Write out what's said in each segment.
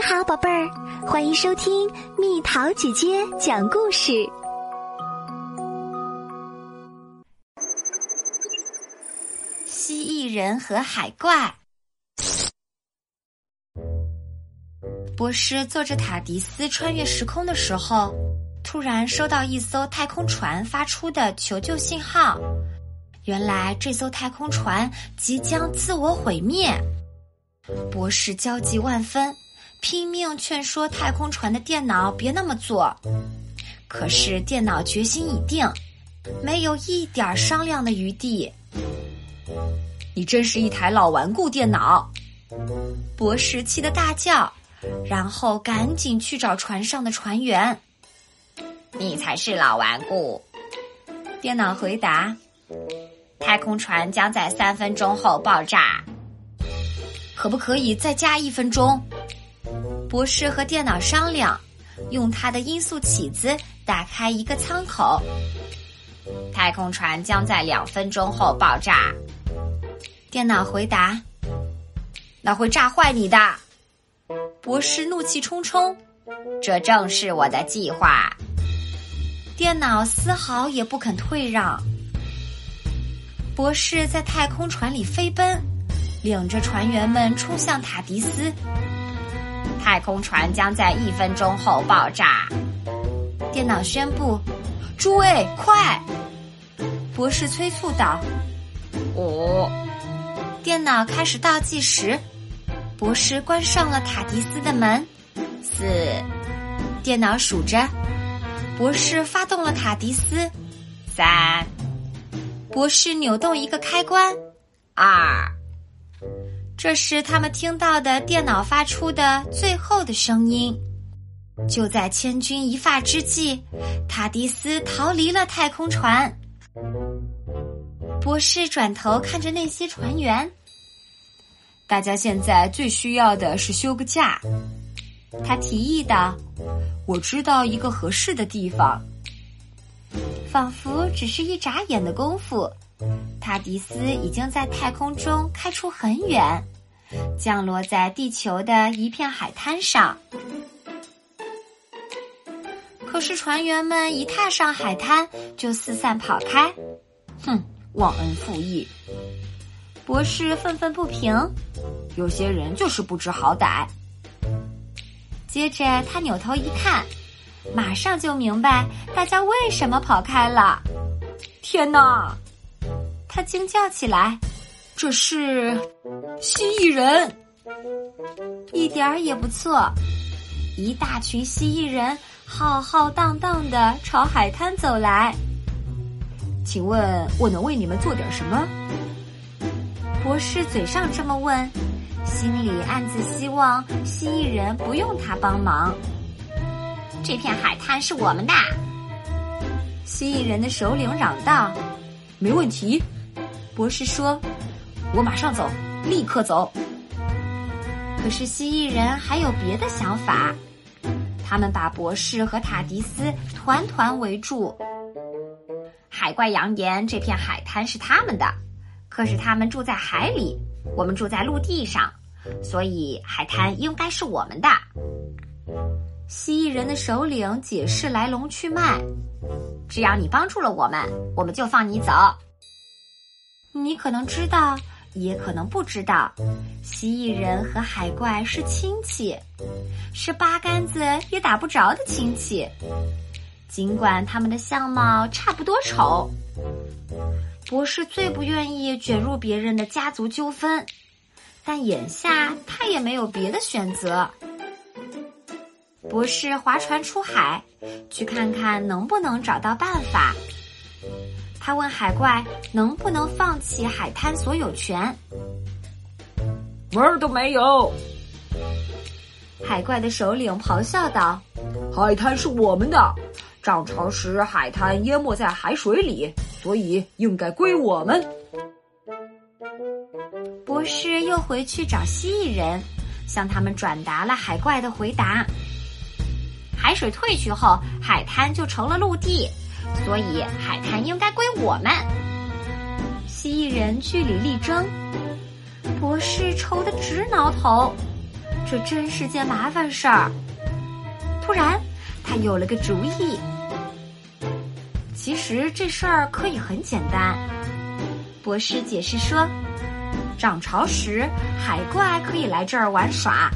你好，宝贝儿，欢迎收听蜜桃姐姐讲故事。蜥蜴人和海怪。博士坐着塔迪斯穿越时空的时候，突然收到一艘太空船发出的求救信号。原来这艘太空船即将自我毁灭。博士焦急万分，拼命劝说太空船的电脑别那么做。可是电脑决心已定，没有一点商量的余地。你真是一台老顽固电脑！博士气得大叫，然后赶紧去找船上的船员。你才是老顽固！电脑回答：“太空船将在三分钟后爆炸。”可不可以再加一分钟？博士和电脑商量，用他的音速起子打开一个舱口。太空船将在两分钟后爆炸。电脑回答：“那会炸坏你的。”博士怒气冲冲：“这正是我的计划。”电脑丝毫也不肯退让。博士在太空船里飞奔。领着船员们冲向塔迪斯，太空船将在一分钟后爆炸。电脑宣布：“诸位，快！”博士催促道：“五。”电脑开始倒计时。博士关上了塔迪斯的门。四。电脑数着。博士发动了塔迪斯。三。博士扭动一个开关。二。这是他们听到的电脑发出的最后的声音。就在千钧一发之际，塔迪斯逃离了太空船。博士转头看着那些船员，大家现在最需要的是休个假。他提议道：“我知道一个合适的地方。”仿佛只是一眨眼的功夫。塔迪斯已经在太空中开出很远，降落在地球的一片海滩上。可是船员们一踏上海滩就四散跑开，哼，忘恩负义！博士愤愤不平。有些人就是不知好歹。接着他扭头一看，马上就明白大家为什么跑开了。天哪！他惊叫起来：“这是蜥蜴人！一点儿也不错，一大群蜥蜴人浩浩荡荡的朝海滩走来。请问我能为你们做点什么？”博士嘴上这么问，心里暗自希望蜥蜴人不用他帮忙。这片海滩是我们的，蜥蜴人的首领嚷道：“没问题。”博士说：“我马上走，立刻走。”可是蜥蜴人还有别的想法，他们把博士和塔迪斯团团围住。海怪扬言这片海滩是他们的，可是他们住在海里，我们住在陆地上，所以海滩应该是我们的。蜥蜴人的首领解释来龙去脉：“只要你帮助了我们，我们就放你走。”你可能知道，也可能不知道，蜥蜴人和海怪是亲戚，是八竿子也打不着的亲戚。尽管他们的相貌差不多丑，博士最不愿意卷入别人的家族纠纷，但眼下他也没有别的选择。博士划船出海，去看看能不能找到办法。他问海怪能不能放弃海滩所有权，门儿都没有。海怪的首领咆哮道：“海滩是我们的，涨潮时海滩淹没在海水里，所以应该归我们。”博士又回去找蜥蜴人，向他们转达了海怪的回答：海水退去后，海滩就成了陆地。所以海滩应该归我们。蜥蜴人据理力争，博士愁得直挠头。这真是件麻烦事儿。突然，他有了个主意。其实这事儿可以很简单。博士解释说，涨潮时海怪可以来这儿玩耍；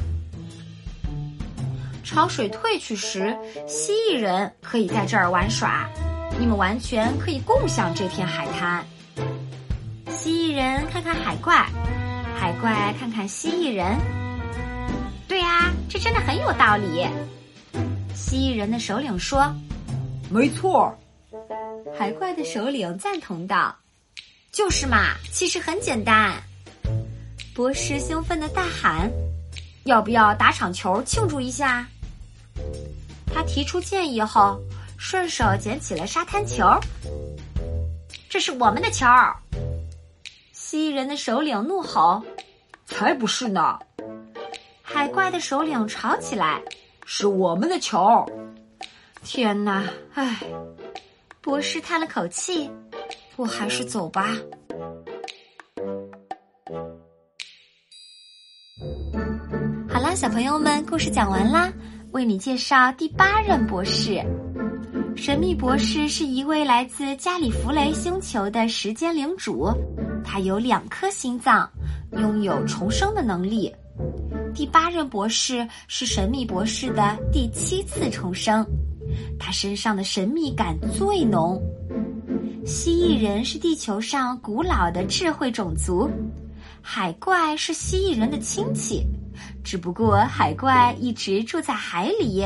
潮水退去时，蜥蜴人可以在这儿玩耍。你们完全可以共享这片海滩。蜥蜴人看看海怪，海怪看看蜥蜴人。对呀，这真的很有道理。蜥蜴人的首领说：“没错。”海怪的首领赞同道：“就是嘛，其实很简单。”博士兴奋的大喊：“要不要打场球庆祝一下？”他提出建议后。顺手捡起了沙滩球，这是我们的球。蜥蜴人的首领怒吼：“才不是呢！”海怪的首领吵起来：“是我们的球！”天哪！唉，博士叹了口气：“我还是走吧。”好啦，小朋友们，故事讲完啦。为你介绍第八任博士。神秘博士是一位来自加里弗雷星球的时间领主，他有两颗心脏，拥有重生的能力。第八任博士是神秘博士的第七次重生，他身上的神秘感最浓。蜥蜴人是地球上古老的智慧种族，海怪是蜥蜴人的亲戚，只不过海怪一直住在海里。